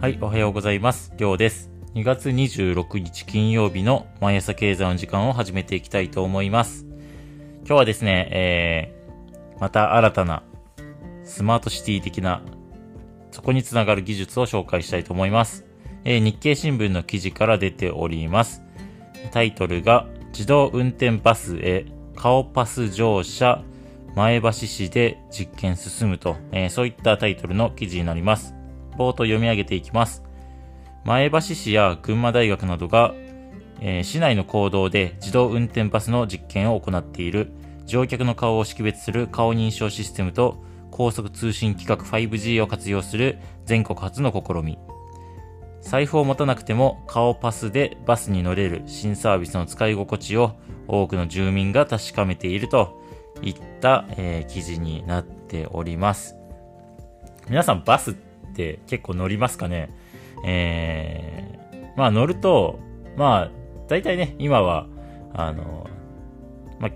はい、おはようございます。りょうです。2月26日金曜日の毎朝経済の時間を始めていきたいと思います。今日はですね、えー、また新たなスマートシティ的な、そこにつながる技術を紹介したいと思います。えー、日経新聞の記事から出ております。タイトルが、自動運転バスへ顔パス乗車前橋市で実験進むと、えー、そういったタイトルの記事になります。報と読み上げていきます。前橋市や群馬大学などが、えー、市内の公道で自動運転バスの実験を行っている乗客の顔を識別する顔認証システムと高速通信規格 5G を活用する全国初の試み。財布を持たなくても顔パスでバスに乗れる新サービスの使い心地を多くの住民が確かめているといった、えー、記事になっております。皆さんバスってって結構乗りますかね。えー、まあ乗ると、まあ、大体ね、今は、あの、まあ、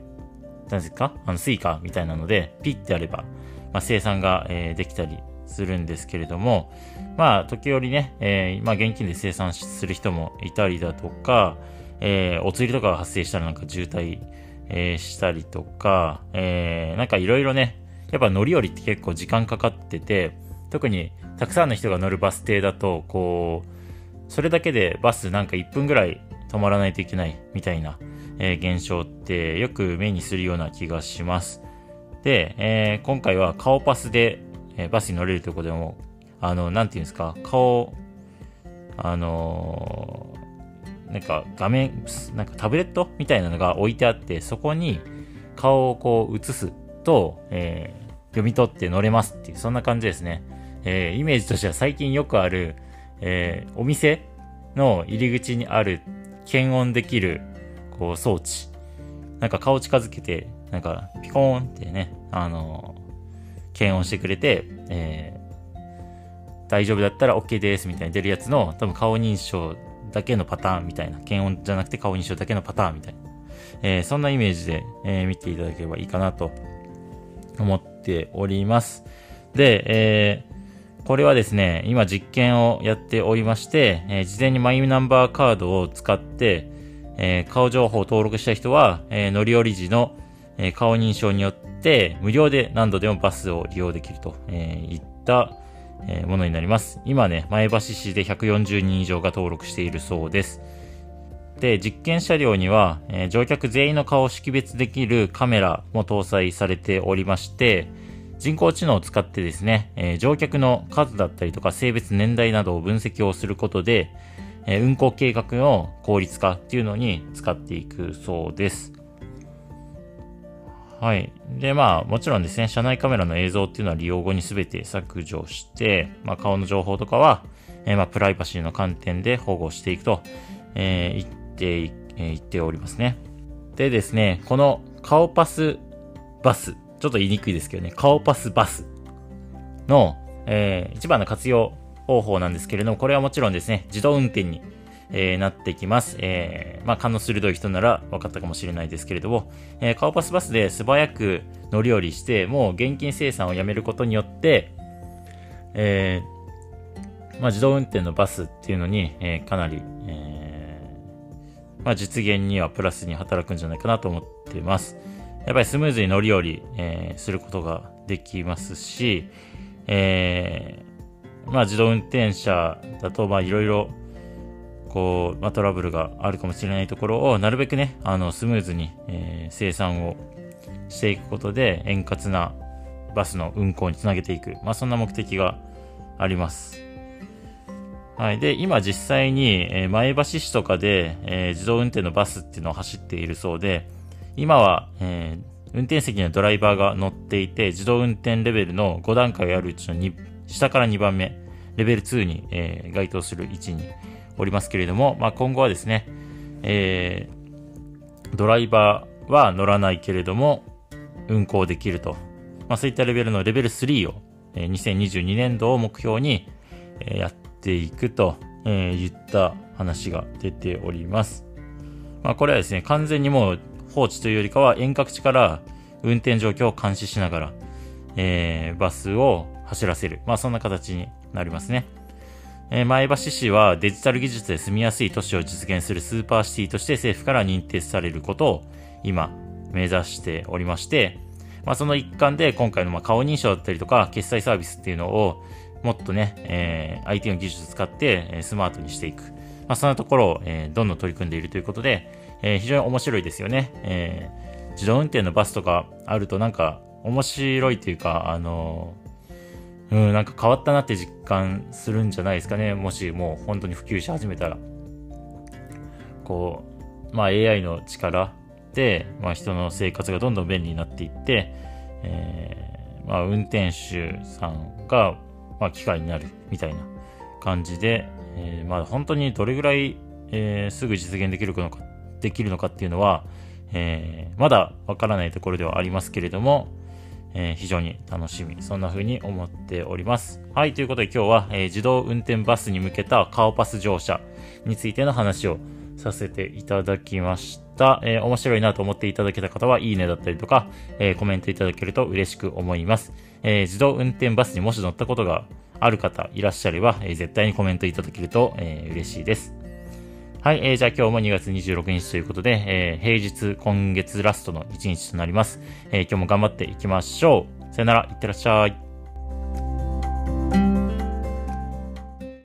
何ですか？あの、 Suica みたいなので、ピッてやれば、まあ、精算が、えー、できたりするんですけれども、まあ、時折ね、えー、まあ、現金で精算する人もいたりだとか、えー、お釣りとかが発生したらなんか渋滞、えー、したりとか、えー、なんかいろいろね、やっぱ乗り降りって結構時間かかってて、特にたくさんの人が乗るバス停だと、こう、それだけでバスなんか1分ぐらい止まらないといけないみたいな、えー、現象ってよく目にするような気がします。で、えー、今回は顔パスで、えー、バスに乗れるということでも、あの、なんていうんですか、顔、あの、なんか画面、なんかタブレットみたいなのが置いてあって、そこに顔をこう映すと、えー、読み取って乗れますっていう、そんな感じですね。えー、イメージとしては最近よくある、えー、お店の入り口にある検温できる、こう、装置。なんか顔近づけて、なんか、ピコーンってね、あのー、検温してくれて、えー、大丈夫だったら OK ですみたいに出るやつの、多分顔認証だけのパターンみたいな、検温じゃなくて顔認証だけのパターンみたいな、えー、そんなイメージで、えー、見ていただければいいかなと思っております。で、え、これはですね、今実験をやっておりまして、えー、事前にマイナンバーカードを使って、えー、顔情報を登録した人は、えー、乗り降り時の、え顔認証によって無料で何度でもバスを利用できると、えいった、えものになります。今ね、前橋市で140人以上が登録しているそうです。で、実験車両には、え乗客全員の顔を識別できるカメラも搭載されておりまして、人工知能を使ってですね、えー、乗客の数だったりとか性別年代などを分析をすることで、えー、運行計画の効率化っていうのに使っていくそうです。はい。で、まあ、もちろんですね、車内カメラの映像っていうのは利用後に全て削除して、まあ、顔の情報とかは、えー、まあ、プライバシーの観点で保護していくと、えー、言って、えー、言っておりますね。でですね、この顔パスバスちょっと言いにくいですけどね、顔パスバスの、えー、一番の活用方法なんですけれども、これはもちろんですね、自動運転に、えー、なってきます。えー、まあ、勘の鋭い人なら分かったかもしれないですけれども、えー、顔パスバスで素早く乗り降りして、もう現金生産をやめることによって、えー、まあ、自動運転のバスっていうのに、えー、かなり、えー、まあ、実現にはプラスに働くんじゃないかなと思ってます。やっぱりスムーズに乗り降り、えー、することができますし、えー、まあ自動運転車だと、まあいろいろ、こう、まあトラブルがあるかもしれないところを、なるべくね、あの、スムーズに、えー、生産をしていくことで、円滑なバスの運行につなげていく。まあそんな目的があります。はい。で、今実際に、えー、前橋市とかで、えー、自動運転のバスっていうのを走っているそうで、今は、えー、運転席にはドライバーが乗っていて、自動運転レベルの5段階あるうちの、下から2番目、レベル2に、えー、該当する位置におりますけれども、まあ、今後はですね、えー、ドライバーは乗らないけれども、運行できると。まあ、そういったレベルのレベル3を、えー、2022年度を目標に、えー、やっていくと、えー、言った話が出ております。まあ、これはですね、完全にもう放置というよりかは遠隔地から運転状況を監視しながら、えー、バスを走らせる。まあそんな形になりますね。えー、前橋市はデジタル技術で住みやすい都市を実現するスーパーシティとして政府から認定されることを今目指しておりまして、まあ、その一環で今回のま顔認証だったりとか決済サービスっていうのをもっとね、えー、IT の技術を使って、スマートにしていく。まあ、そんなところを、え、どんどん取り組んでいるということで、えー、非常に面白いですよね。えー、自動運転のバスとかあるとなんか面白いというか、あのうん、なんか変わったなって実感するんじゃないですかね。もしもう本当に普及し始めたら。こう、まあ AI の力で、まあ人の生活がどんどん便利になっていって、えー、まあ運転手さんが、まあ機械になるみたいな感じで、えー、まあ本当にどれぐらい、えー、すぐ実現できるのか、できるのかっていうのは、えー、まだわからないところではありますけれども、えー、非常に楽しみ。そんな風に思っております。はい、ということで今日は、えー、自動運転バスに向けた顔パス乗車についての話をさせていただきました。えー、面白いなと思っていただけた方は、いいねだったりとか、え、コメントいただけると嬉しく思います。え、自動運転バスにもし乗ったことがある方いらっしゃれば、え、絶対にコメントいただけると、え、嬉しいです。はい、えー、じゃあ今日も2月26日ということで、えー、平日今月ラストの1日となります。えー、今日も頑張っていきましょう。さよなら、いってらっしゃい。